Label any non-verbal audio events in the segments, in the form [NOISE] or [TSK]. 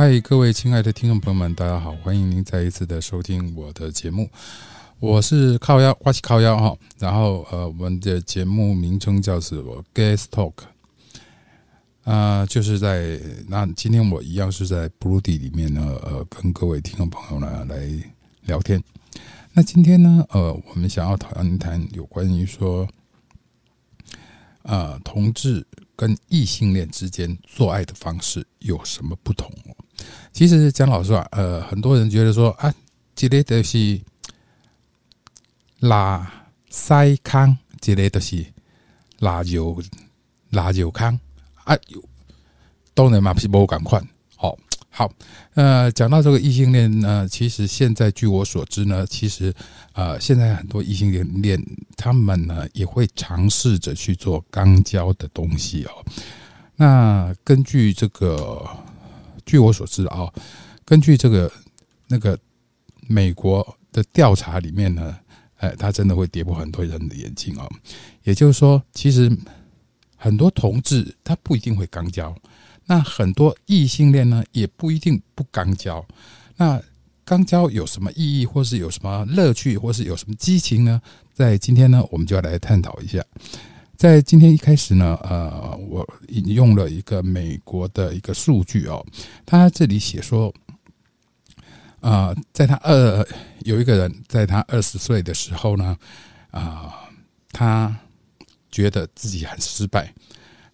嗨，各位亲爱的听众朋友们，大家好，欢迎您再一次的收听我的节目。我是靠腰，花起靠腰哈。然后呃，我们的节目名称叫做 Guest Talk，啊，就是在那今天我一样是在 Blue D 里面呢，呃，跟各位听众朋友呢来聊天。那今天呢，呃，我们想要谈一谈有关于说，啊，同志跟异性恋之间做爱的方式有什么不同？其实讲老实话，呃，很多人觉得说啊，这类的是拉塞康，这类的是拉油拉油康啊，当然嘛是无赶快。好，好，呃，讲到这个异性恋呢，其实现在据我所知呢，其实呃，现在很多异性恋恋他们呢也会尝试着去做肛交的东西哦。那根据这个。据我所知啊，根据这个那个美国的调查里面呢，哎，他真的会跌破很多人的眼镜啊。也就是说，其实很多同志他不一定会肛交，那很多异性恋呢也不一定不肛交。那肛交有什么意义，或是有什么乐趣，或是有什么激情呢？在今天呢，我们就要来探讨一下。在今天一开始呢，呃，我引用了一个美国的一个数据哦，他这里写说，啊，在他二有一个人在他二十岁的时候呢，啊，他觉得自己很失败，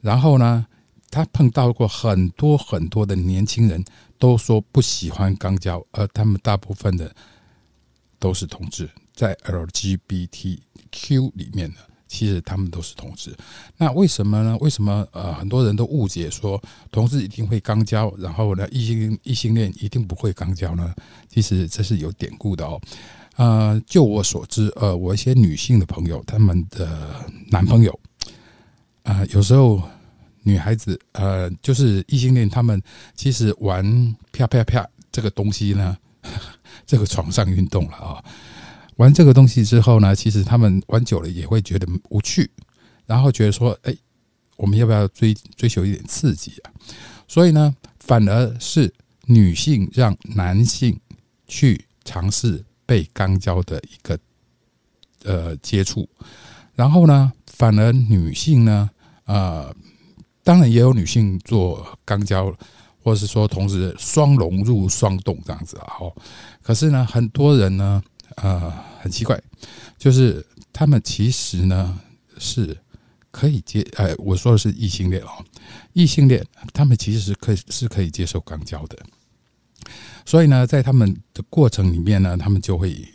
然后呢，他碰到过很多很多的年轻人都说不喜欢肛交，而他们大部分的都是同志，在 LGBTQ 里面呢。其实他们都是同志，那为什么呢？为什么呃很多人都误解说同志一定会肛交，然后呢异性异性恋一定不会肛交呢？其实这是有典故的哦。呃，就我所知，呃，我一些女性的朋友，他们的男朋友，啊，有时候女孩子呃就是异性恋，他们其实玩啪啪啪这个东西呢，[LAUGHS] 这个床上运动了啊。玩这个东西之后呢，其实他们玩久了也会觉得无趣，然后觉得说：“哎，我们要不要追追求一点刺激啊？”所以呢，反而是女性让男性去尝试被肛交的一个呃接触，然后呢，反而女性呢，呃，当然也有女性做肛交，或是说同时双融入双动这样子啊。哦，可是呢，很多人呢。呃，很奇怪，就是他们其实呢是可以接，哎，我说的是异性恋哦，异性恋他们其实是可以是可以接受肛交的，所以呢，在他们的过程里面呢，他们就会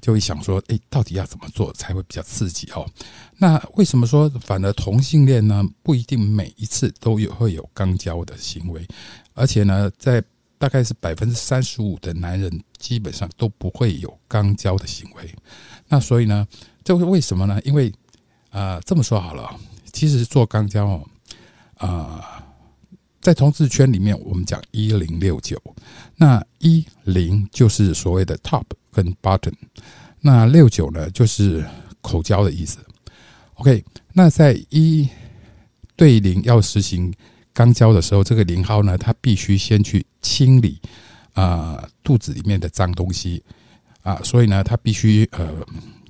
就会想说，哎，到底要怎么做才会比较刺激哦？那为什么说反而同性恋呢不一定每一次都有会有肛交的行为，而且呢，在大概是百分之三十五的男人基本上都不会有肛交的行为，那所以呢，这是为什么呢？因为啊，这么说好了，其实做肛交哦，啊，在同志圈里面，我们讲一零六九，那一零就是所谓的 top 跟 button，那六九呢就是口交的意思。OK，那在一对零要实行。肛交的时候，这个零号呢，它必须先去清理啊肚子里面的脏东西啊，所以呢，它必须呃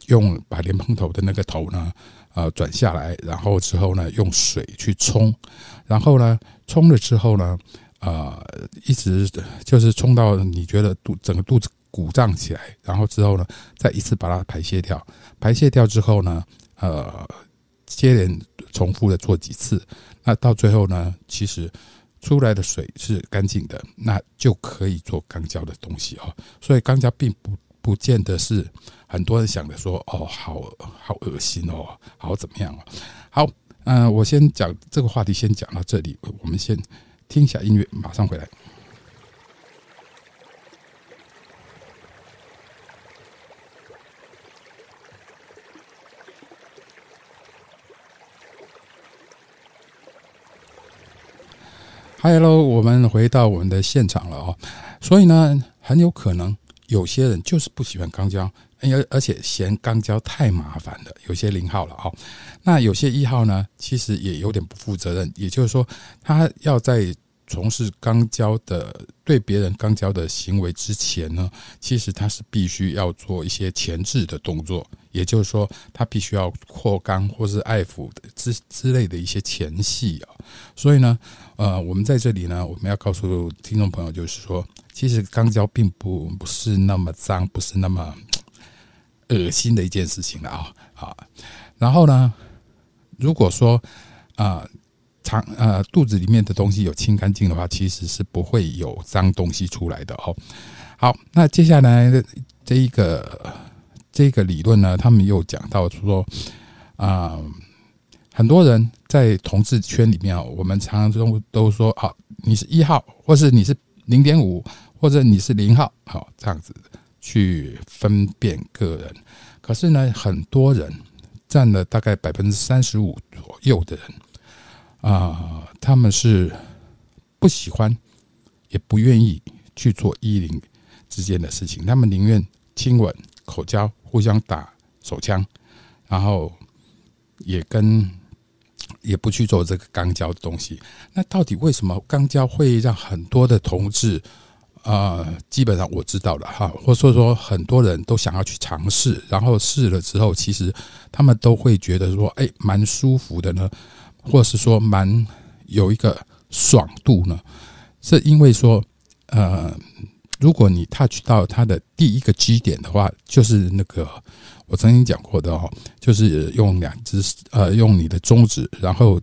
用把莲蓬头的那个头呢呃转下来，然后之后呢用水去冲，然后呢冲了之后呢啊一直就是冲到你觉得肚整个肚子鼓胀起来，然后之后呢再一次把它排泄掉，排泄掉之后呢呃接连重复的做几次。那到最后呢，其实出来的水是干净的，那就可以做肛交的东西哦。所以肛交并不不见得是很多人想的说哦，好好恶心哦，好怎么样哦。好，嗯，我先讲这个话题，先讲到这里，我们先听一下音乐，马上回来。Hello，我们回到我们的现场了哦。所以呢，很有可能有些人就是不喜欢肛交，而而且嫌肛交太麻烦的，有些零号了哦。那有些一号呢，其实也有点不负责任，也就是说，他要在从事肛交的对别人肛交的行为之前呢，其实他是必须要做一些前置的动作，也就是说，他必须要扩肛或是爱抚之之类的一些前戏啊。所以呢，呃，我们在这里呢，我们要告诉听众朋友，就是说，其实肛交并不不是那么脏，不是那么恶心的一件事情了啊啊。然后呢，如果说啊。肠呃肚子里面的东西有清干净的话，其实是不会有脏东西出来的哦。好，那接下来的这一个这个理论呢，他们又讲到说啊，很多人在同志圈里面啊，我们常常都都说啊，你是一号，或是你是零点五，或者你是零号，好这样子去分辨个人。可是呢，很多人占了大概百分之三十五左右的人。啊，他们是不喜欢，也不愿意去做一零之间的事情。他们宁愿亲吻、口交、互相打手枪，然后也跟也不去做这个肛交的东西。那到底为什么肛交会让很多的同志啊？基本上我知道了哈，或者说很多人都想要去尝试，然后试了之后，其实他们都会觉得说，哎，蛮舒服的呢。或是说蛮有一个爽度呢？是因为说，呃，如果你 touch 到它的第一个基点的话，就是那个我曾经讲过的哦，就是用两只呃，用你的中指，然后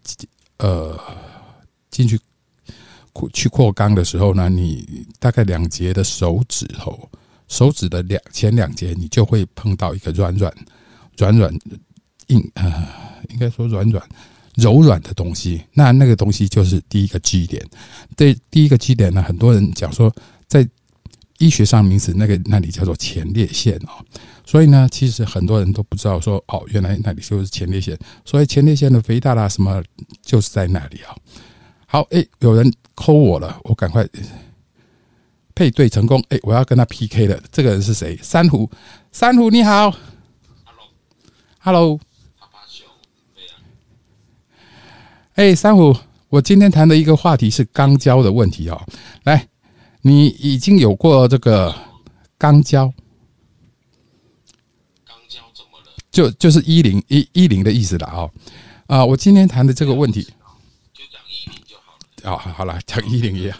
呃进去扩去扩肛的时候呢，你大概两节的手指头，手指的两前两节，你就会碰到一个软软软软硬啊，应该说软软。柔软的东西，那那个东西就是第一个基点。对，第一个基点呢，很多人讲说，医学上名词，那个那里叫做前列腺哦。所以呢，其实很多人都不知道说，哦，原来那里就是前列腺。所以前列腺的肥大啦，什么就是在那里啊。好，哎，有人扣我了，我赶快配对成功。哎，我要跟他 PK 了。这个人是谁？珊瑚，珊瑚你好，Hello，Hello。哎，三虎，我今天谈的一个话题是肛交的问题哦。来，你已经有过这个肛交？肛交怎么了？就就是一零一一零的意思了哦。啊，我今天谈的这个问题，就讲一零就好了。哦，好了，讲一零一，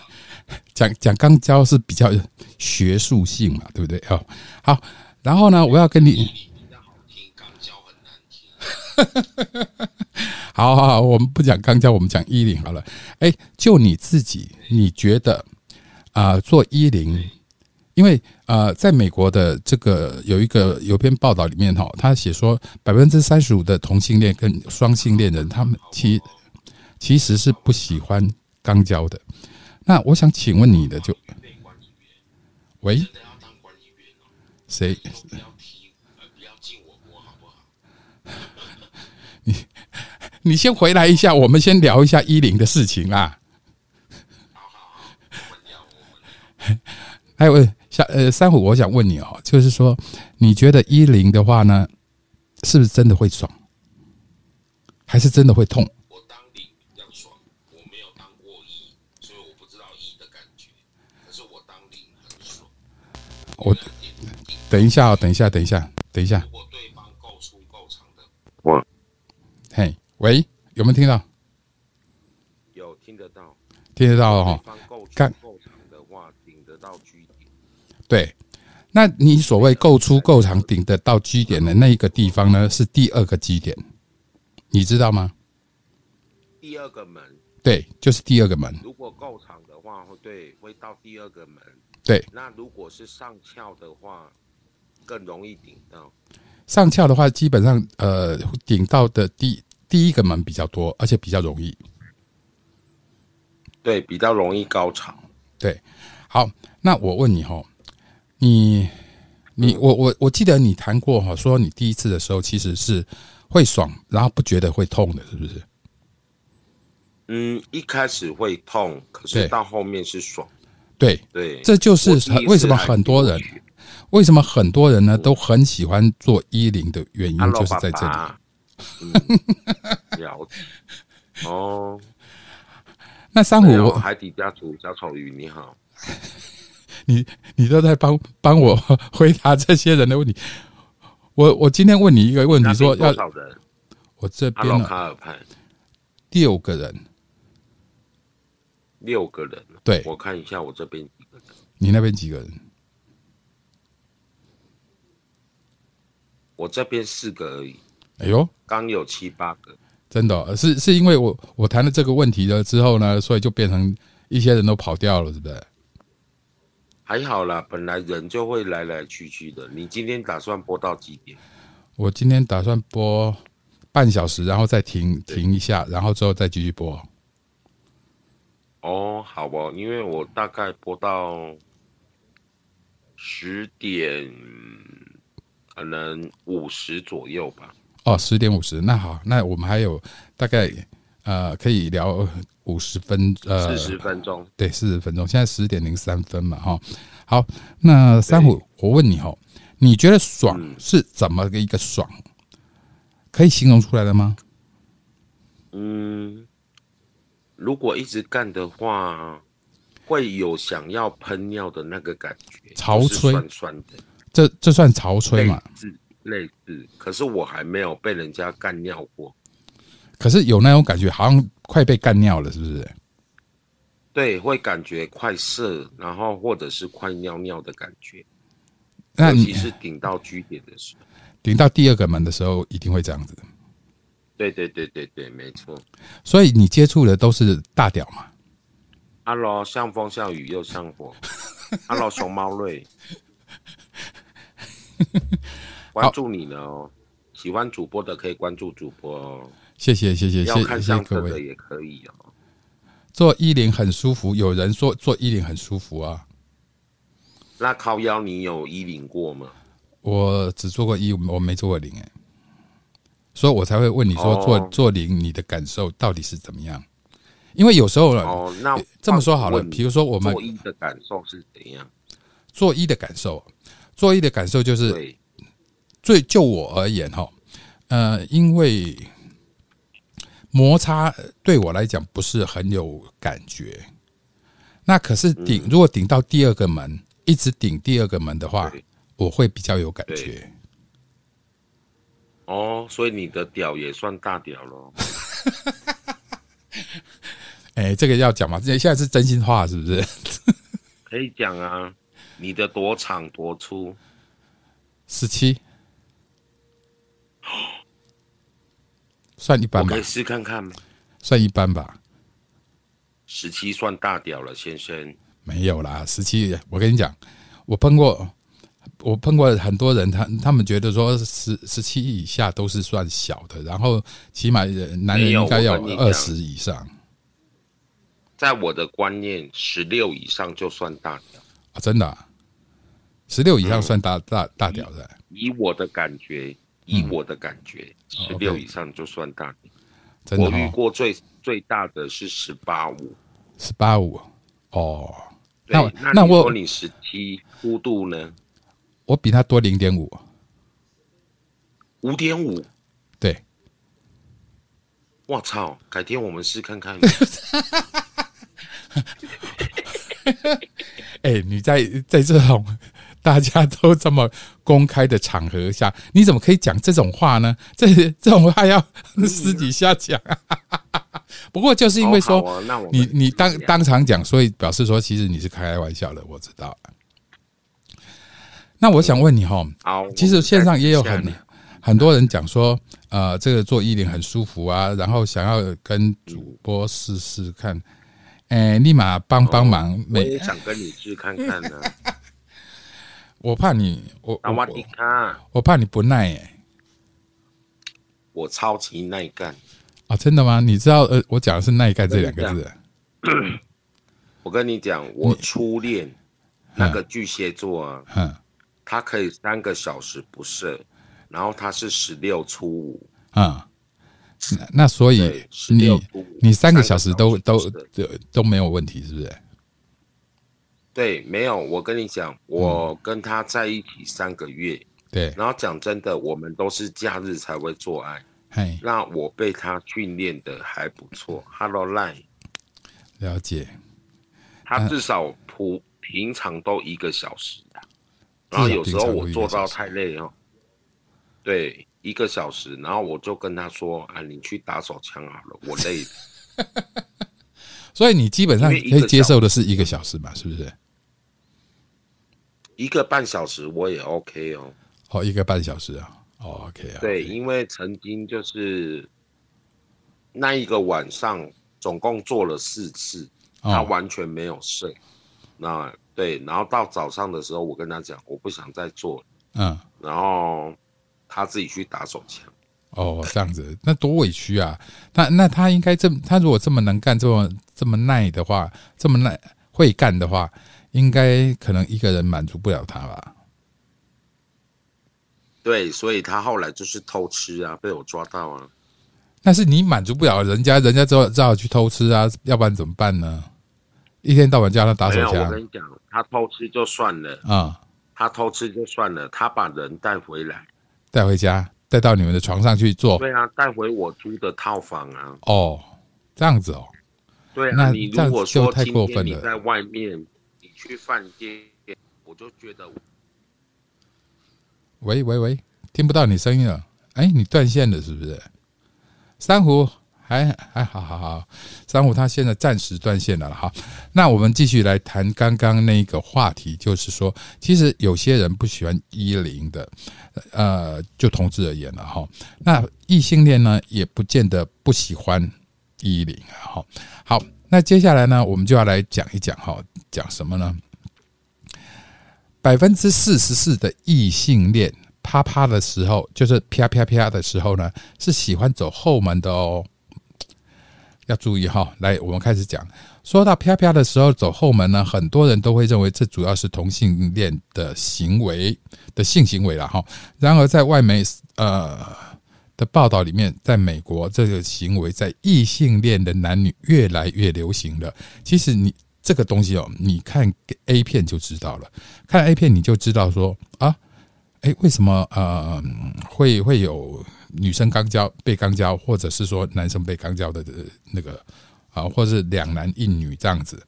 讲讲肛交是比较学术性嘛，对不对？哦，好，然后呢，我要跟你。好听，肛交很难听。[LAUGHS] 好好好，我们不讲肛交，我们讲衣领好了。哎，就你自己，你觉得啊，做衣领，因为呃，在美国的这个有一个有篇报道里面哈，他写说百分之三十五的同性恋跟双性恋人，他们其其实是不喜欢肛交的。那我想请问你的就，喂，谁？[LAUGHS] [LAUGHS] 你先回来一下，我们先聊一下一零的事情啊。还有，小呃，三虎，我想问你哦，就是说，你觉得一零的话呢，是不是真的会爽，还是真的会痛？我当零比较爽，我没有当过一，所以我不知道一的感觉。可是我当零很爽。我等一下哦，等一下，等一下，等一下。如果对方够粗够长的，我，嘿。喂，有没有听到？有听得到，听得到哈。干够长的话，顶得到居点。对，那你所谓够粗够长顶得到基点的那一个地方呢，是第二个基点，你知道吗？第二个门。对，就是第二个门。如果够长的话，会对，会到第二个门。对。那如果是上翘的话，更容易顶到。上翘的话，基本上呃，顶到的第。第一个门比较多，而且比较容易，对，比较容易高潮。对，好，那我问你哈，你你我我我记得你谈过哈，说你第一次的时候其实是会爽，然后不觉得会痛的，是不是？嗯，一开始会痛，可是到后面是爽。对对，这就是为什么很多人为什么很多人呢都很喜欢做衣领的原因，就是在这里。了解哦，[LAUGHS] 那珊瑚海底家族小丑鱼你好，[LAUGHS] 你你都在帮帮我 [LAUGHS] 回答这些人的问题。我我今天问你一个问题，说要边多少人？我这边呢卡尔派六个人，六个人，对我看一下我这边几个人，你那边几个人？我这边四个而已，哎呦，刚有七八个。真的哦、是是因为我我谈了这个问题了之后呢，所以就变成一些人都跑掉了，是不是？还好啦，本来人就会来来去去的。你今天打算播到几点？我今天打算播半小时，然后再停停一下，然后之后再继续播。哦，好哦，因为我大概播到十点，可能五十左右吧。哦，十点五十，那好，那我们还有大概呃可以聊五十分呃四十分钟，对，四十分钟，现在十点零三分嘛，哈。好，那三虎，我问你哦，你觉得爽嗯是怎么个一个爽？可以形容出来的吗？嗯，如果一直干的话，会有想要喷尿的那个感觉，潮吹酸酸的，这这算潮吹嘛？类似类似。可是我还没有被人家干尿过，可是有那种感觉，好像快被干尿了，是不是？对，会感觉快射，然后或者是快尿尿的感觉，那你是顶到居点的时候。顶到第二个门的时候，一定会这样子。对对对对对，没错。所以你接触的都是大屌嘛？Hello，像风像雨又像火。Hello，熊猫瑞，[LAUGHS] 关注你呢哦。喜欢主播的可以关注主播哦，谢谢谢谢谢谢各位。也可以哦。做衣领很舒服，有人说做衣领很舒服啊。那靠腰你有衣领过吗？我只做过一，我没做过领哎，所以我才会问你说哦做做零你的感受到底是怎么样？因为有时候呢，哦，那这么说好了，比如说我们做衣的感受是怎样？做衣的感受，做衣的感受就是，最就我而言哈，呃，因为摩擦对我来讲不是很有感觉，那可是顶、嗯如果顶到第二个门，一直顶第二个门的话，我会比较有感对觉。哦，所以你的屌也算大屌咯。[LAUGHS] 哎、这个要讲嘛？这现在是真心话，是不是？可以讲啊，你的多长多粗？十七，算一般吧我可以，试看看吗？算一般吧。十七算大屌了，先生。没有啦，十七，我跟你讲，我碰过，我碰过很多人，他他们觉得说十十七以下都是算小的，然后起码呃男人应该要二十以上在我的观念，十六以上就算大屌。啊，真的、啊，十六以上嗯算大、大大屌的，以我的感觉，以我的感觉，十六以上就算大我遇哈、过最最大的是十八五。十八五哦，那那那我你十七弧度呢？我比他多零点五，五点五。对，我操！改天我们试看看。[LAUGHS] 哎、你在在这种大家都这么公开的场合下，你怎么可以讲这种话呢？这这种话要私底下讲啊。[LAUGHS] 不过就是因为说、你你当当场讲，所以表示说其实你是开玩笑的，我知道。那我想问你哈，好，其实线上也有很很多人讲说，呃，这个做衣领很舒服啊，然后想要跟主播试试看，哎、立马帮帮忙。我也想跟你试看看呢。我怕你，我我怕你不耐哎、我超级耐干。啊，真的吗？你知道呃，我讲的是耐干这两个字，我跟你讲，[CLEARS THROAT] 我初恋那个巨蟹座啊，嗯他可以三个小时不射，然后他是十六初五，啊，那那所以你，你三个小时都都都都没有问题，是不是？对，没有。我跟你讲，我跟他在一起三个月，对，然后讲真的，我们都是假日才会做爱。嘿，那我被他训练的还不错。Hello Line，了解，他至少普平常都一个小时啊，然后有时候我做到太累哦，对，一个小时，然后我就跟他说啊，你去打手枪好了，我累了。[LAUGHS] 所以你基本上可以接受的是一个小时嘛，是不是？一个半小时我也 OK 哦。哦，一个半小时啊，OK 啊。对，因为曾经就是那一个晚上，总共做了四次，他完全没有睡。那对，然后到早上的时候，我跟他讲，我不想再做了。嗯。然后他自己去打手枪。哦，这样子，那多委屈啊！那那他应该这他如果这么能干，这么这么耐的话，这么耐会干的话，应该可能一个人满足不了他吧？对，所以他后来就是偷吃啊，被我抓到啊。但是你满足不了人家，人家只好只好去偷吃啊，要不然怎么办呢？一天到晚叫他打手枪。我跟你讲，他偷吃就算了啊，他偷吃就算了，他把人带回来，带回家。带到你们的床上去做，对啊，带回我租的套房啊。哦，这样子哦。对啊，你如果说今天你在外面，你去饭店，我就觉得。喂喂喂，听不到你声音了。哎，你断线了是不是？珊瑚。还还好好好，珊瑚他现在暂时断线了哈。那我们继续来谈刚刚那个话题，就是说，其实有些人不喜欢一零的，呃，就同志而言了哈。那异性恋呢，也不见得不喜欢一零啊。好，好，那接下来呢，我们就要来讲一讲哈，讲什么呢？百分之四十四的异性恋啪啪的时候，就是啪啪啪的时候呢，是喜欢走后门的哦。要注意哈，来，我们开始讲。说到啪啪的时候走后门呢，很多人都会认为这主要是同性恋的行为的性行为了哈。然而，在外媒呃的报道里面，在美国这个行为在异性恋的男女越来越流行了。其实你这个东西哦，你看 A 片就知道了，看 A 片你就知道说啊，哎，为什么呃会会有？女生刚交被刚交，或者是说男生被刚交的那个啊，或者是两男一女这样子。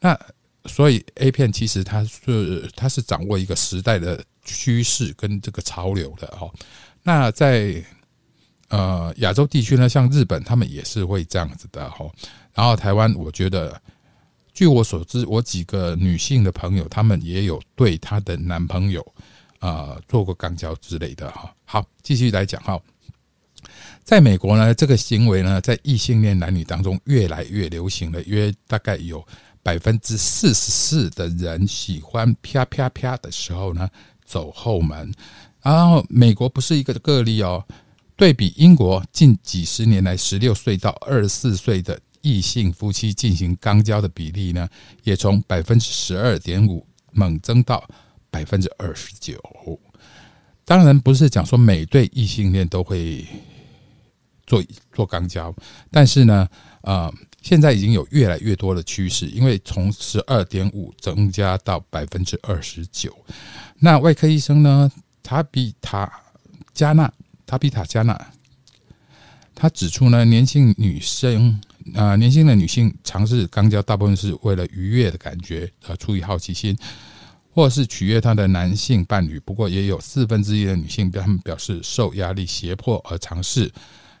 那所以 A 片其实它是它是掌握一个时代的趋势跟这个潮流的哦。那在呃亚洲地区呢，像日本他们也是会这样子的哈。然后台湾，我觉得据我所知，我几个女性的朋友，他们也有对她的男朋友啊做过肛交之类的哈。好，继续来讲哈。在美国呢，这个行为呢，在异性恋男女当中越来越流行了。约大概有百分之四十四的人喜欢啪啪啪的时候呢，走后门。然后，美国不是一个个例哦。对比英国近几十年来，十六岁到二十四岁的异性夫妻进行肛交的比例呢，也从百分之十二点五猛增到百分之二十九。当然，不是讲说每对异性恋都会。做做肛交，但是呢，呃，现在已经有越来越多的趋势，因为从十二点五增加到百分之二十九。那外科医生呢，塔比塔加纳，塔比塔加纳，他指出呢，年轻女生啊，年轻的女性尝试肛交，大部分是为了愉悦的感觉，呃，出于好奇心，或是取悦她的男性伴侣。不过，也有四分之一的女性，他们表示受压力胁迫而尝试。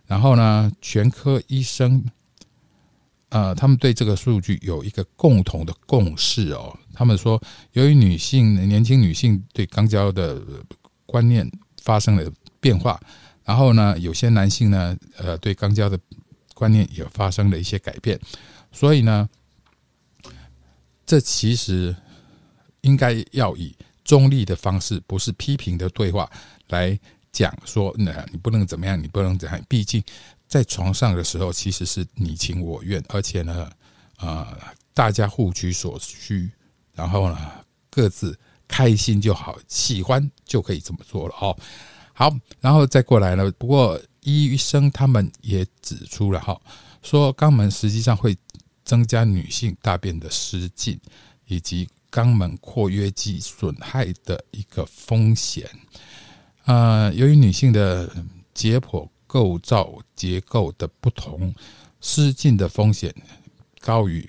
然后呢，全科医生，呃，他们对这个数据有一个共同的共识哦。他们说，由于女性年轻女性对肛交的观念发生了变化，然后呢，有些男性呢，呃，对肛交的观念也发生了一些改变，所以呢，这其实应该要以中立的方式，不是批评的对话来。讲说，那你不能怎么样，你不能怎样。毕竟在床上的时候，其实是你情我愿，而且呢，啊，大家互取所需，然后呢，各自开心就好，喜欢就可以这么做了哦。好，然后再过来呢。不过医生他们也指出了哈，说肛门实际上会增加女性大便的失禁，以及肛门括约肌损害的一个风险。呃，由于女性的解剖构造结构的不同，失禁的风险高于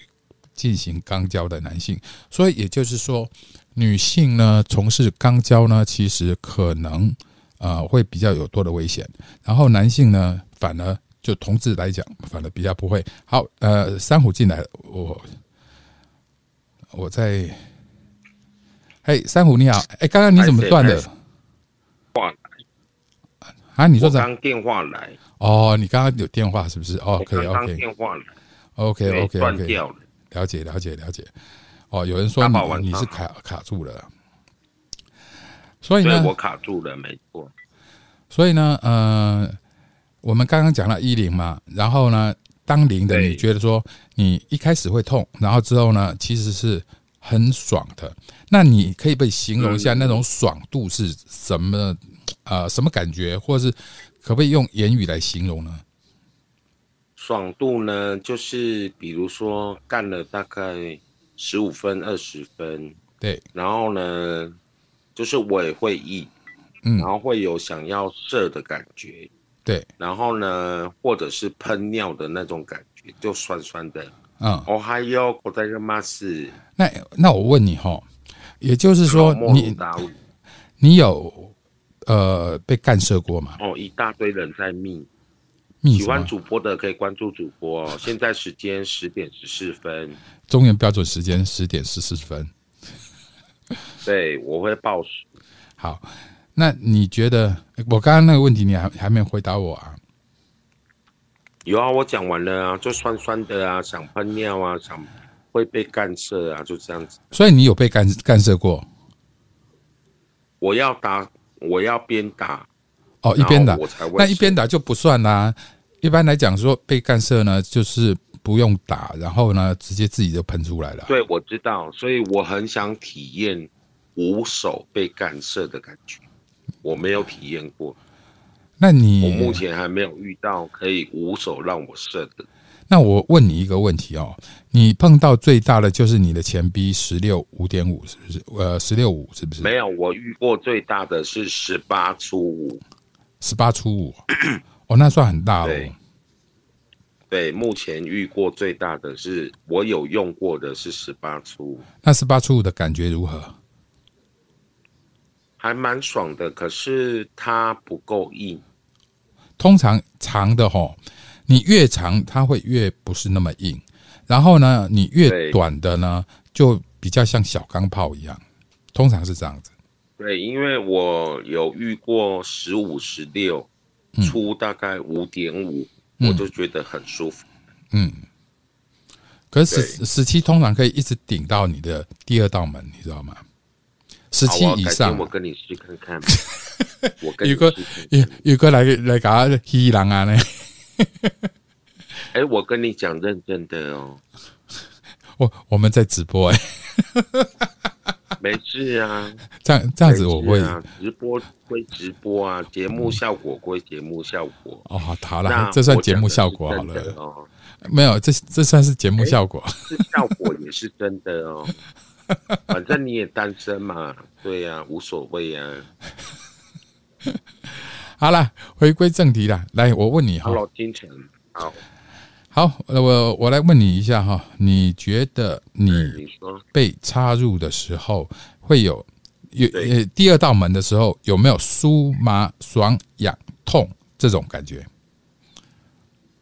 进行肛交的男性。所以也就是说，女性呢从事肛交呢，其实可能呃会比较有多的危险。然后男性呢，反而就同志来讲，反而比较不会。好，呃，珊瑚进来，我我在。哎，珊瑚你好，哎，刚刚你怎么断的？话来啊？你说啥？刚电话来哦，你刚刚有电话是不是？哦，可以，OK。电话来，OK，OK，OK。断掉了，了解，了解，了解。哦，有人说你你是卡卡住了，所以呢，我卡住了，没错。所以呢，呃，我们刚刚讲了一零嘛，然后呢，当零的你觉得说你一开始会痛，然后之后呢，其实是。很爽的，那你可以被形容一下那种爽度是什么？呃，什么感觉，或者是可不可以用言语来形容呢？爽度呢，就是比如说干了大概十五分、二十分，对，然后呢，就是我也会意，嗯，然后会有想要射的感觉，对，然后呢，或者是喷尿的那种感觉，就酸酸的。嗯，我还有我在个嘛是。那那我问你哈，也就是说你你有呃被干涉过吗？哦，一大堆人在密，喜欢主播的可以关注主播。哦现在时间十点十四分，中原标准时间十点十四分。[LAUGHS] 对，我会报时。好，那你觉得我刚刚那个问题你还还没回答我啊？有啊，我讲完了啊，就酸酸的啊，想喷尿啊，想会被干涉啊，就这样子。所以你有被干干涉过？我要打，我要边打。哦，一边打，那一边打就不算啦。一般来讲说被干涉呢，就是不用打，然后呢，直接自己就喷出来了。对，我知道，所以我很想体验无手被干涉的感觉，我没有体验过。那你我目前还没有遇到可以无手让我射的。那我问你一个问题哦，你碰到最大的就是你的前 B 十六五点五是不是？呃，十六五是不是？没有，我遇过最大的是十八出五，十八出五，哦，那算很大了。对，目前遇过最大的是我有用过的是十八出五。那十八出五的感觉如何？还蛮爽的，可是它不够硬。通常长的哈，你越长它会越不是那么硬，然后呢，你越短的呢，就比较像小钢炮一样，通常是这样子。对，因为我有遇过十五、十六，出大概五点五，我就觉得很舒服。嗯，可是十十七通常可以一直顶到你的第二道门，你知道吗？十七以上，我跟你试看看。[LAUGHS] 我跟有个有有个来来搞黑狼啊呢？哎，我跟你讲认真的哦。[LAUGHS] 我我们在直播哎，没事啊。[LAUGHS] 这样这样子我会直播归直播啊，节目效果归节目效果。哦，好了，这算节目效果好了哦。没有，这这算是节目效果，是效果也是真的哦。[LAUGHS] 反正你也单身嘛，对呀，无所谓呀。好了，回归正题了。来，我问你哈，老金城，好，好，那我我来问你一下哈，你觉得你被插入的时候会有有呃第二道门的时候有没有酥麻爽痒痛这种感觉？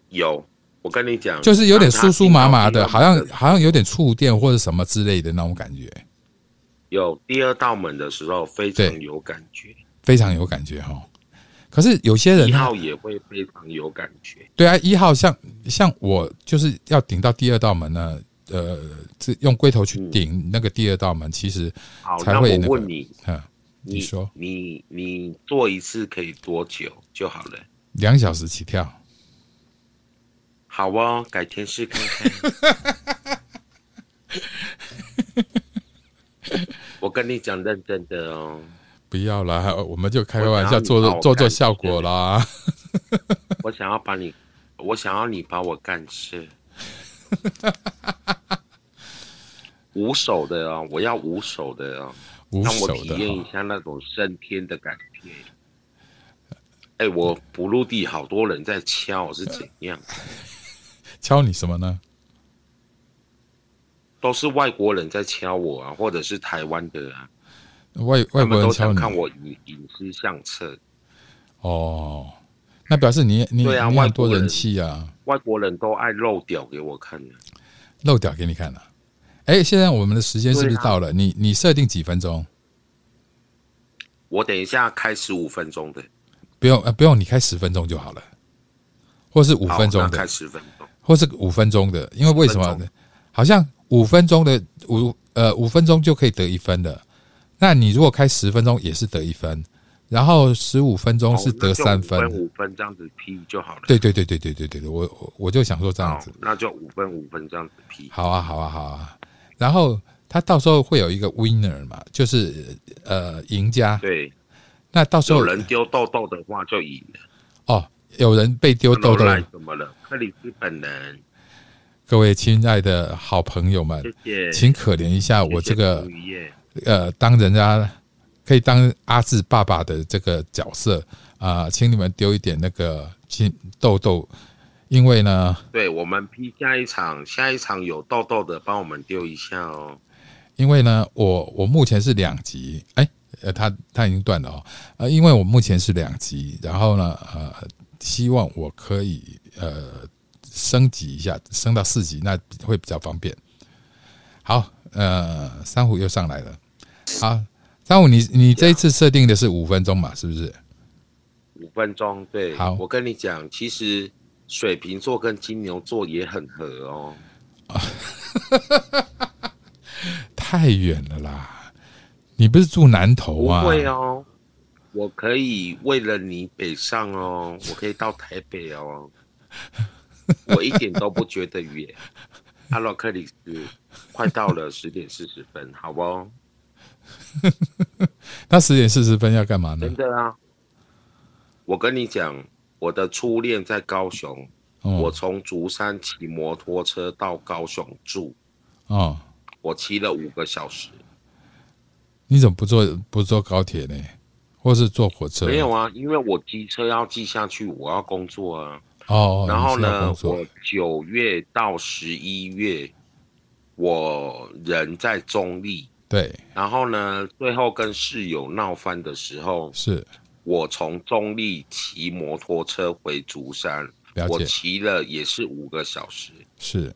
有，我跟你讲，就是有点酥酥麻麻的，好像好像有点触电或者什么之类的那种感觉。有第二道门的时候非常有感觉。非常有感觉哈，可是有些人一号也会非常有感觉。对啊，一号像像我就是要顶到第二道门呢，呃，这用龟头去顶那个第二道门，其实才会那我。问你，嗯，你说你你做一次可以多久就好了？两小时起跳。好哦，改天试看看。[LAUGHS] 我跟你讲认真的哦。不要啦，我们就开个玩笑，做做做做效果啦。[LAUGHS] 我想要把你，我想要你把我干死。[LAUGHS] 无手的哦，我要无手的哦，让我体验一下那种升天的感觉。哎，我不入地，好多人在敲，是怎样？敲你什么呢？都是外国人在敲我啊，或者是台湾的啊，外外国人敲你，看我隐隐私相册。哦，那表示你你对啊，你很多人气啊，外国人都爱露屌给我看的，露屌给你看了。哎，现在我们的时间是不是到了？你你设定几分钟？我等一下开十五分钟的，不用呃不用，你开十分钟就好了，或是五分钟的，开十分钟，或是五分钟的，因为为什么？好像五分钟的五呃五分钟就可以得一分的，那你如果开十分钟也是得一分，然后十五分钟是得三分，五分这样子批就好了。对对对对对对对对，我我就想说这样子，那就五分五分这样子批。好啊好啊好啊，然后他到时候会有一个 winner 嘛，就是呃赢家。对，那到时候有人丢豆豆的话就赢了。哦，有人被丢豆豆，怎么了？克里斯本人。各位亲爱的好朋友们，请可怜一下我这个呃，当人家可以当阿志爸爸的这个角色啊，请你们丢一点那个金豆豆，因为呢，对我们 P 下一场，下一场有豆豆的，帮我们丢一下哦。因为呢，我我目前是两级，哎，呃，他他已经断了哦，呃，因为我目前是两级，然后呢，呃，希望我可以呃。升级一下，升到四级那会比较方便。好，呃，珊瑚又上来了。好，三虎，你你这一次设定的是五分钟嘛？是不是？五分钟，对。好，我跟你讲，其实水瓶座跟金牛座也很合哦。[LAUGHS] 太远了啦！你不是住南投啊？不会哦，我可以为了你北上哦，我可以到台北哦。[LAUGHS] 我一点都不觉得远。Hello，克里斯，快到了十点四十分，好不？[LAUGHS] 那十点四十分要干嘛呢？真的啊！我跟你讲，我的初恋在高雄，我从竹山骑摩托车到高雄住。哦，我骑了五个小时。你怎么不坐不坐高铁呢？或是坐火车？没有啊，因为我机车要寄下去，我要工作啊。哦，然后呢？我九月到十一月，我人在中立。对。然后呢？最后跟室友闹翻的时候，是我从中立骑摩托车回竹山。我骑了也是五个小时。是。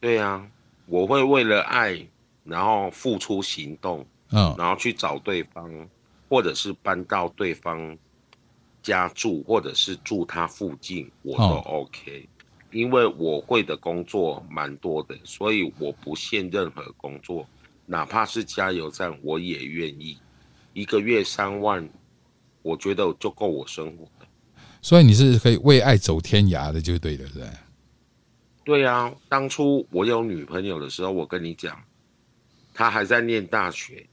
对呀，我会为了爱，然后付出行动，嗯，然后去找对方，或者是搬到对方。家住或者是住他附近，我都 OK，因为我会的工作蛮多的，所以我不限任何工作，哪怕是加油站我也愿意。一个月三万，我觉得就够我生活了。所以你是可以为爱走天涯的，就对了，对。对啊，当初我有女朋友的时候，我跟你讲，她还在念大学。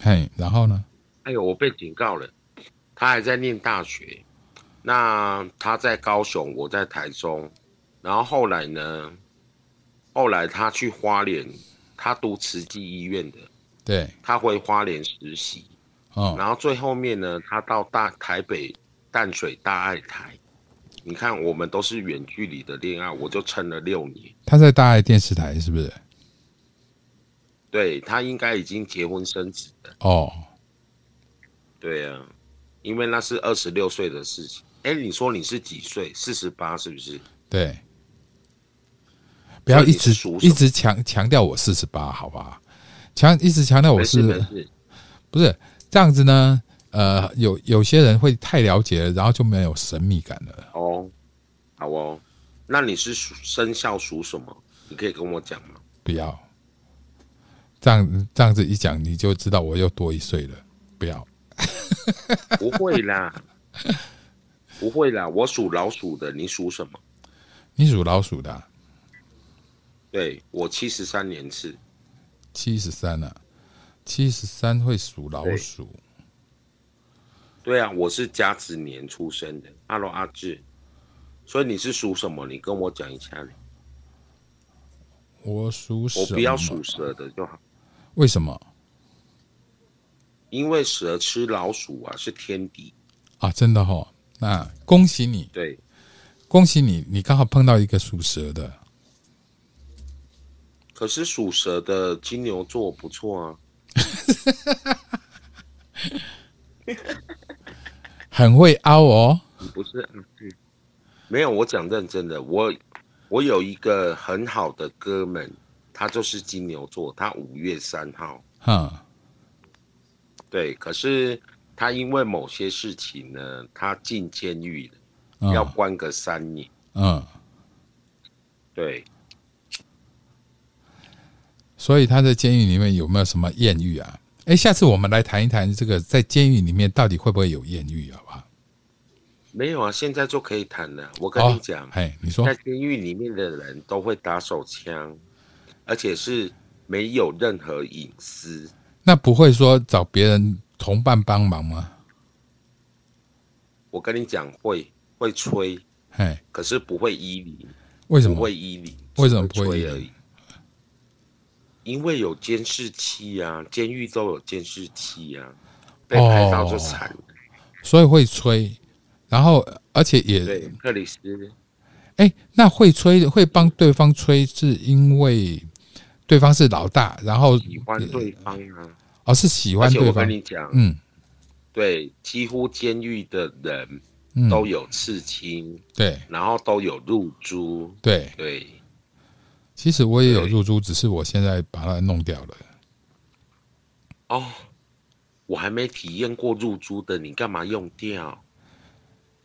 嘿，然后呢？哎呦，我被警告了。她还在念大学，那他在高雄，我在台中，然后后来呢？后来他去花莲，他读慈济医院的，对，他回花莲实习，哦，然后最后面呢，他到大台北淡水大爱台，你看我们都是远距离的恋爱，我就撑了六年。他在大爱电视台是不是？对他应该已经结婚生子了。哦，对呀。因为那是二十六岁的事情。哎，你说你是几岁？四十八是不是？对。不要一直一直强强调我四十八，好吧？强一直强调我 [LAUGHS] 是，不是这样子呢？呃，有有些人会太了解了，然后就没有神秘感了。哦，好哦。那你是属生肖属什么？你可以跟我讲吗？不要。这样这样子一讲，你就知道我又多一岁了。不要。[LAUGHS] 不会啦，不会啦，我属老鼠的，你属什么？你属老鼠的，对我七十三年次，七十三啊，七十三会属老鼠。对啊，我是甲子年出生的，阿罗阿志，所以你是属什么？你跟我讲一下。我属我不要属蛇的就好。为什么？因为蛇吃老鼠啊，是天敌啊！真的哈，那恭喜你，对，恭喜你，你刚好碰到一个属蛇的，可是属蛇的金牛座不错啊，[LAUGHS] 很会凹哦。不是？没有，我讲认真的，我我有一个很好的哥们，他就是金牛座，他五月三号，哈，对，可是他因为某些事情呢，他进监狱了，嗯要关个三年，嗯，对，所以他在监狱里面有没有什么艳遇啊？哎，下次我们来谈一谈这个在监狱里面到底会不会有艳遇，好不好？没有啊，现在就可以谈了。我跟你讲，哎，你说在监狱里面的人都会打手枪，而且是没有任何隐私。那不会说找别人同伴帮忙吗？我跟你讲，会会吹，哎，可是不会依你，为什么？不会依你，为什么不会？因为有监视器啊，监狱都有监视器啊，被拍到就惨了。所以会吹，然后而且也对，克里斯，哎，那会吹会帮对方吹，是因为对方是老大，然后喜欢对方啊，哦是喜而且我欢对方跟，你讲，嗯。对，几乎监狱的人嗯，都有刺青，对。然后都有入珠，对，对，其实我也有入珠，只是我现在把它弄掉了。哦，我还没体验过入珠的，你干嘛用掉？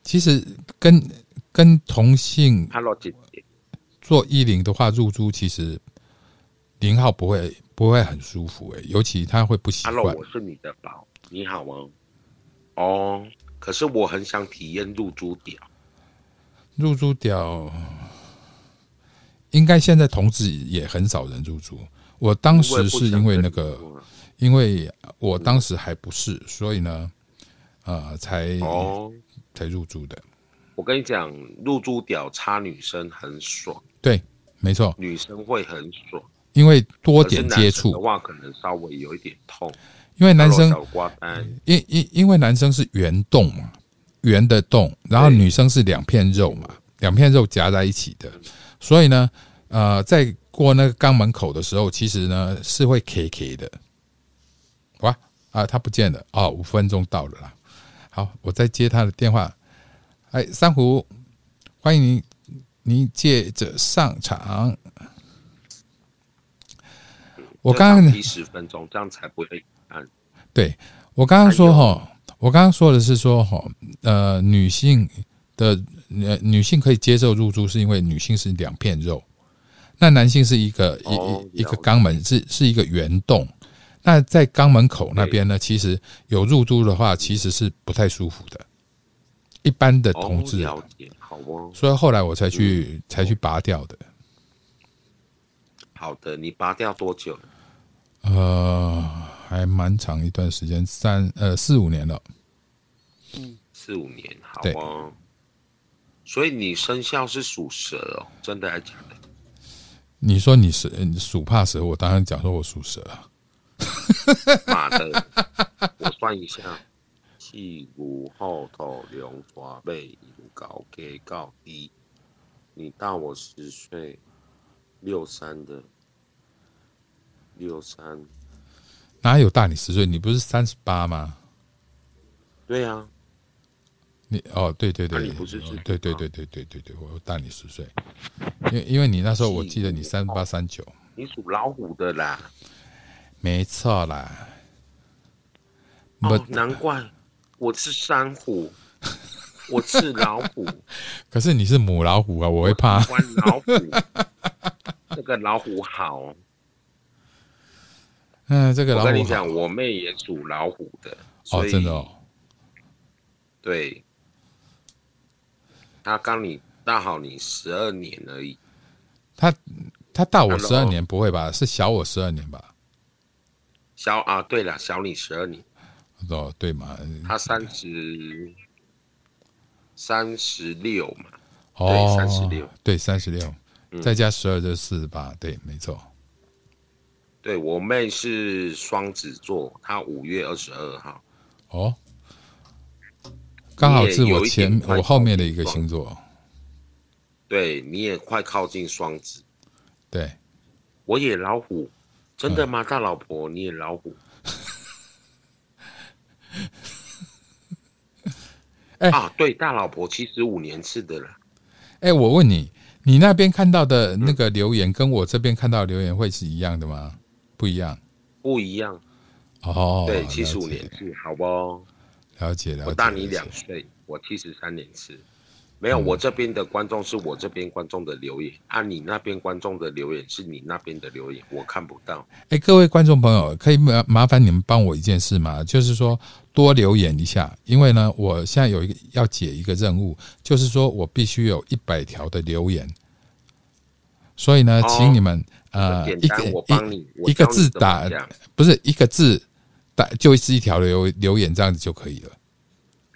其实跟跟同性？Hello，姐姐，做一零的话，入珠其实零号不会不会很舒服诶、尤其他会不习 Hello，惯。我是你的宝，你好吗？哦，可是我很想体验入珠屌，入珠屌，应该现在同志也很少人入珠。我当时是因为那个，因为我当时还不是，所以呢，呃，才哦，才入珠的。我跟你讲，入珠屌插女生很爽，对，没错，女生会很爽，因为多点接触，的话可能稍微有一点痛。因为男生因因因为男生是圆洞嘛，圆的洞，然后女生是两片肉嘛，两片肉夹在一起的，所以呢，呃，在过那个肛门口的时候，其实呢是会 K K 的。哇啊，他不见了哦，五分钟到了啦。好，我再接他的电话。哎，珊瑚，欢迎您，您借着上场。我刚刚提十分钟，这样才不会按。对我刚刚说哈，我刚刚说的是说哈，呃，女性的呃女性可以接受入珠，是因为女性是两片肉，那男性是一个一、哦一一个肛门是是一个圆洞。那在肛门口那边呢，其实有入珠的话，其实是不太舒服的。一般的同哦，志所以后来我才去才去拔掉的。好的，你拔掉多久？呃，还蛮长一段时间，三呃四五年了。嗯四五年，好对哦。所以你生肖是属蛇哦，真的还假的？你说你是你属怕蛇，我当然讲说我属蛇啊。[LAUGHS] 妈的，我算一下，屁股后头龙华背引高给高低，你大我十岁，六三的，六三，哪有大你十岁？你不是三十八吗？对啊，你哦，对对对，啊你不是哦对对对对对对对，我大你十岁。因为因为你那时候我记得你三八三九，你属老虎的啦，没错啦。哦，，难怪我是山虎，我是老虎，[LAUGHS] 可是你是母老虎啊，我会怕我。老虎，这个老虎好。嗯，这个老虎我跟你讲，我妹也属老虎的，哦，所以真的哦，对，他刚你大好你十二年而已，他他大我十二年，不会吧？是小我十二年吧？小啊，对了，小你十二年，哦，对嘛？他三十三十六嘛，哦，36对，三十六，嗯再加十二就是四十八，对，没错。对我妹是双子座，她五月二十二号，哦，刚好是我前我后面的一个星座，对，你也快靠近双子，对，我也老虎，真的吗？大老婆，你也老虎？[LAUGHS] 哎啊，对，大老婆七十五年次的了。哎，我问你，你那边看到的那个留言，跟我这边看到的留言会是一样的吗？不一样。不一样，哦，对，七十五年次，好不？了解了解。我大你两岁，我七十三年次。没有，我这边的观众是我这边观众的留言，啊，你那边观众的留言是你那边的留言，我看不到。哎，各位观众朋友，可以麻麻烦你们帮我一件事吗？就是说多留言一下，因为呢，我现在有一个要解一个任务，就是说我必须有一百条的留言，所以呢，哦请你们呃一个我帮你一一个字打不是一个字打就是一条留留言这样子就可以了。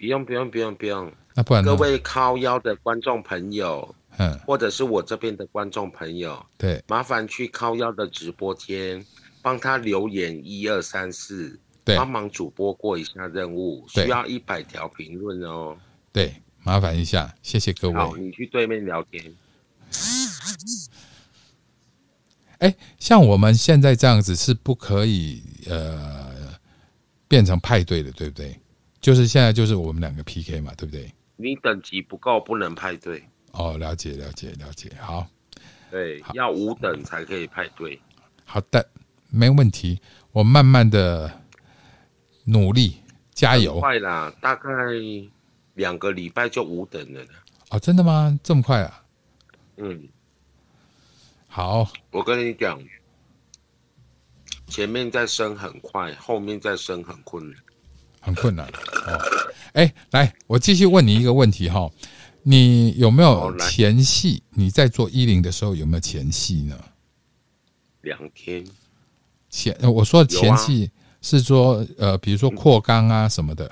不用，不用，不用，不用。那不然呢各？位靠腰的观众朋友，嗯，或者是我这边的观众朋友，对麻烦去靠腰的直播间帮他留言一二三四，对帮忙主播过一下任务，需要一百条评论哦。对，麻烦一下，谢谢各位好，位。你去对面聊天。哎，像我们现在这样子是不可以呃变成派对的，对不对？就是现在就是我们两个 PK 嘛，对不对？你等级不够，不能派对。哦，了解了解了解，好对，要五等才可以派对。好的，没问题，我慢慢的努力，加油快啦，大概两个礼拜就五等了啦。哦！真的吗？这么快啊？嗯，好，我跟你讲，前面在升很快，后面在升很困难。很困难哦。哎，来，我继续问你一个问题哈，你有没有前戏？你在做一零的时候有没有前戏呢？两天前呃我说的前戏是说呃，比如说扩肛啊什么的。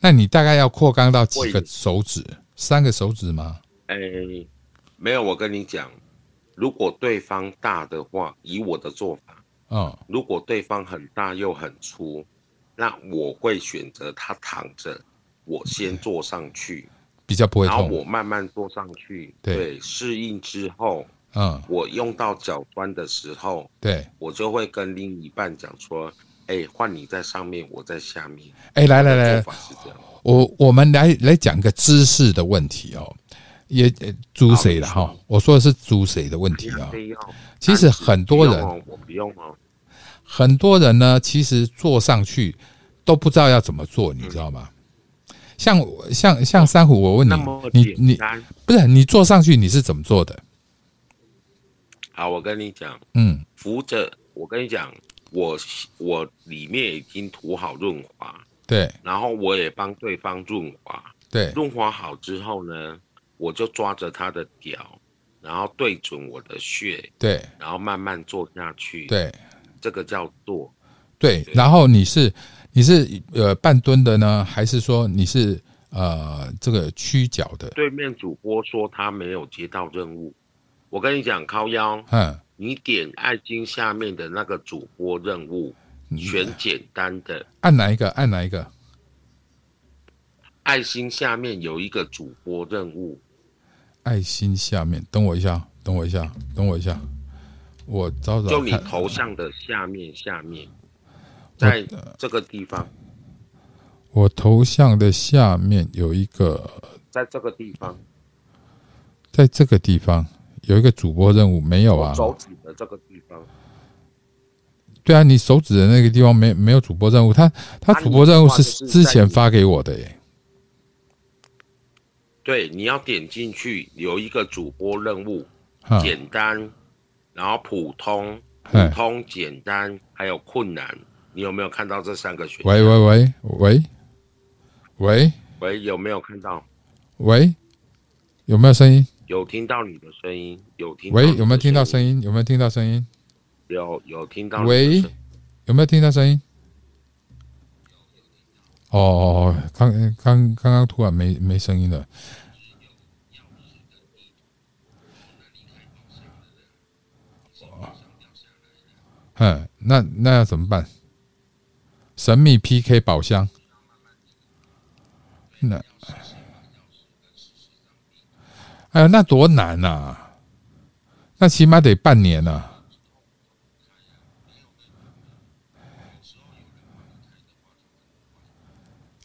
那你大概要扩肛到几个手指？三个手指吗？哎，没有，我跟你讲，如果对方大的话，以我的做法，嗯，如果对方很大又很粗，那我会选择他躺着，我先坐上去，比较不会然后我。慢慢坐上去，对对，适应之后，嗯，我用到脚端的时候，对。我就会跟另一半讲说，哎，换你在上面，我在下面。哎，来来来。我我们来来讲个姿势的问题哦，也呃猪谁的哈？我说的是租谁的问题啊、其实很多人我不用哦。很多人呢，其实坐上去都不知道要怎么做，你知道吗？像像像珊瑚，我问你，你你。不是你坐上去你是怎么做的？好，我跟你讲，嗯，扶着，我跟你讲，我我里面已经涂好润滑，对然后我也帮对方润滑，对润滑好之后呢，我就抓着他的屌，然后对准我的穴，对然后慢慢做下去。，对这个叫做对，然后你是你是呃半蹲的呢，还是说你是呃这个屈脚的？对面主播说他没有接到任务，我跟你讲，靠腰，嗯，你点爱心下面的那个主播任务，选简单的。按哪一个？按哪一个？爱心下面有一个主播任务，爱心下面，等我一下，等我一下，等我一下，我找找就你。头像的下面下面，在这个地方，我头像的下面有一个，在这个地方，在这个地方有一个主播任务，没有啊？手指的这个地方，对啊，你手指的那个地方没没有主播任务，他他啊主播任务是之前发给我的耶。对，你要点进去有一个主播任务，简单，然后普通、普通、简单，还有困难，你有没有看到这三个选项？喂喂喂喂喂喂，有没有看到？喂，有没有声音？有听到你的声音？有听到喂有没有听到声音？有没有听到声音？有有听到喂。有没有听到声音？哦哦哦，刚刚刚刚突然没没声音了。嗯，那那要怎么办？神秘 PK 宝箱？那哎呀，那多难呐！那起码得半年呐！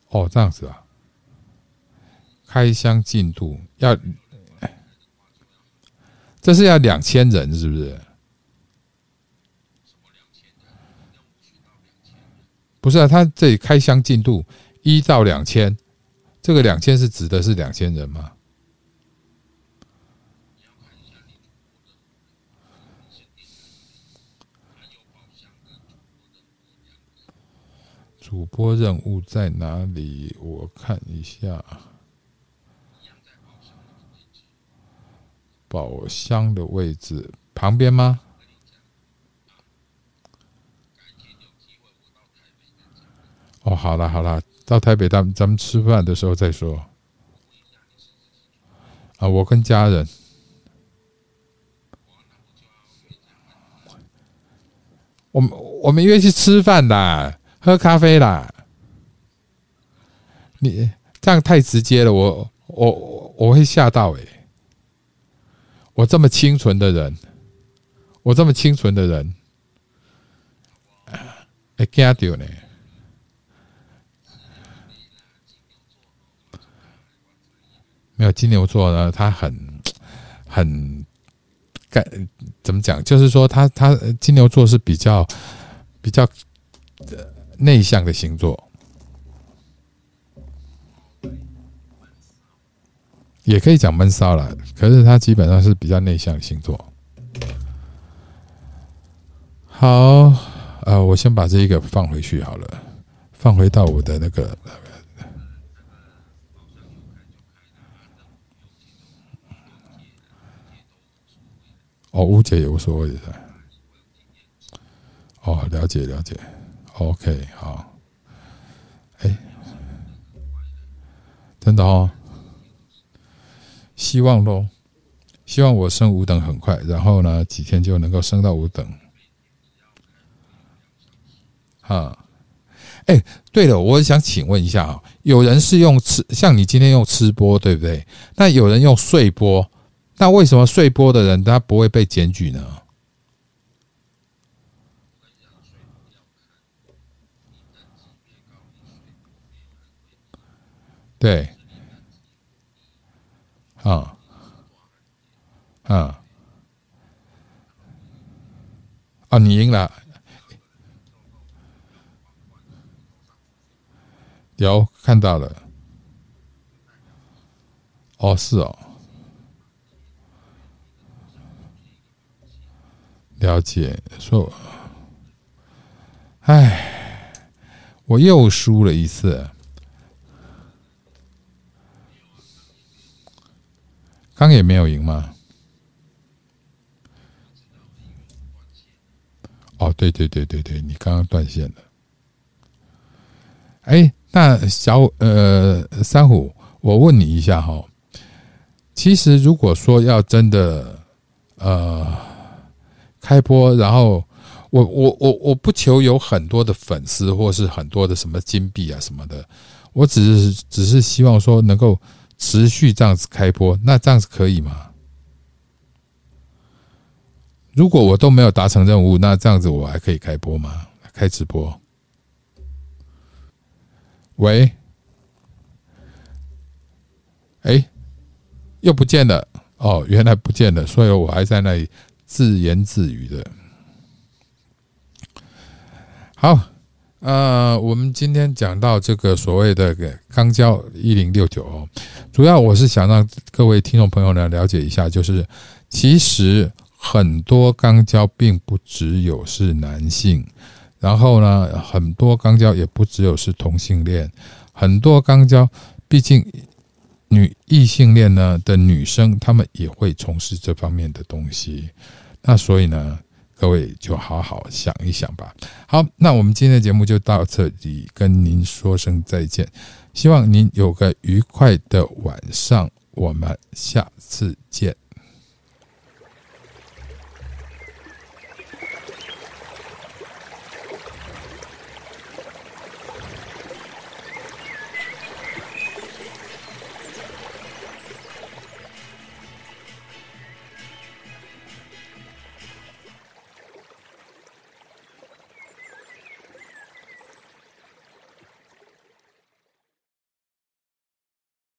哦，这样子啊，开箱进度要，这是要两千人，是不是？不是啊，他这里开箱进度一到两千，这个两千是指的是两千人吗？主播任务在哪里？我看一下，宝箱的位置旁边吗？哦，好了好了，到台北，咱咱们吃饭的时候再说。啊，我跟家人，我们我们约去吃饭啦，喝咖啡啦。你这样太直接了，我我我会吓到诶。我这么清纯的人，我这么清纯的人，会惊到呢。没有金牛座呢，他很 [TSK] 很干，怎么讲？就是说，他他金牛座是比较比较内向的星座，也可以讲闷骚了。可是他基本上是比较内向的星座。好，呃，我先把这一个放回去好了，放回到我的那个。哦，误解也无所谓的。哦，了解了解。OK，好。哎，真的哦。希望喽，希望我升五等很快，然后呢，几天就能够升到五等。啊，哎，对了，我想请问一下啊，有人是用吃，像你今天用吃播，对不对？那有人用睡播。那为什么睡播的人他不会被检举呢？对，啊，啊，啊，你赢了，有看到了，哦，是哦。了解，说，哎，我又输了一次，刚也没有赢吗？哦，对对对对对，你刚刚断线了。哎，那小呃三虎，我问你一下哈，其实如果说要真的呃。开播，然后我我我我不求有很多的粉丝，或是很多的什么金币啊什么的，我只是只是希望说能够持续这样子开播，那这样子可以吗？如果我都没有达成任务，那这样子我还可以开播吗？开直播？喂？哎，又不见了哦，原来不见了，所以我还在那里。自言自语的，好，呃，我们今天讲到这个所谓的钢胶一零六九哦，主要我是想让各位听众朋友呢了解一下，就是其实很多钢胶并不只有是男性，然后呢，很多钢胶也不只有是同性恋，很多钢胶毕竟女异性恋呢的女生，她们也会从事这方面的东西。那所以呢，各位就好好想一想吧。好，那我们今天的节目就到这里，跟您说声再见。希望您有个愉快的晚上，我们下次见。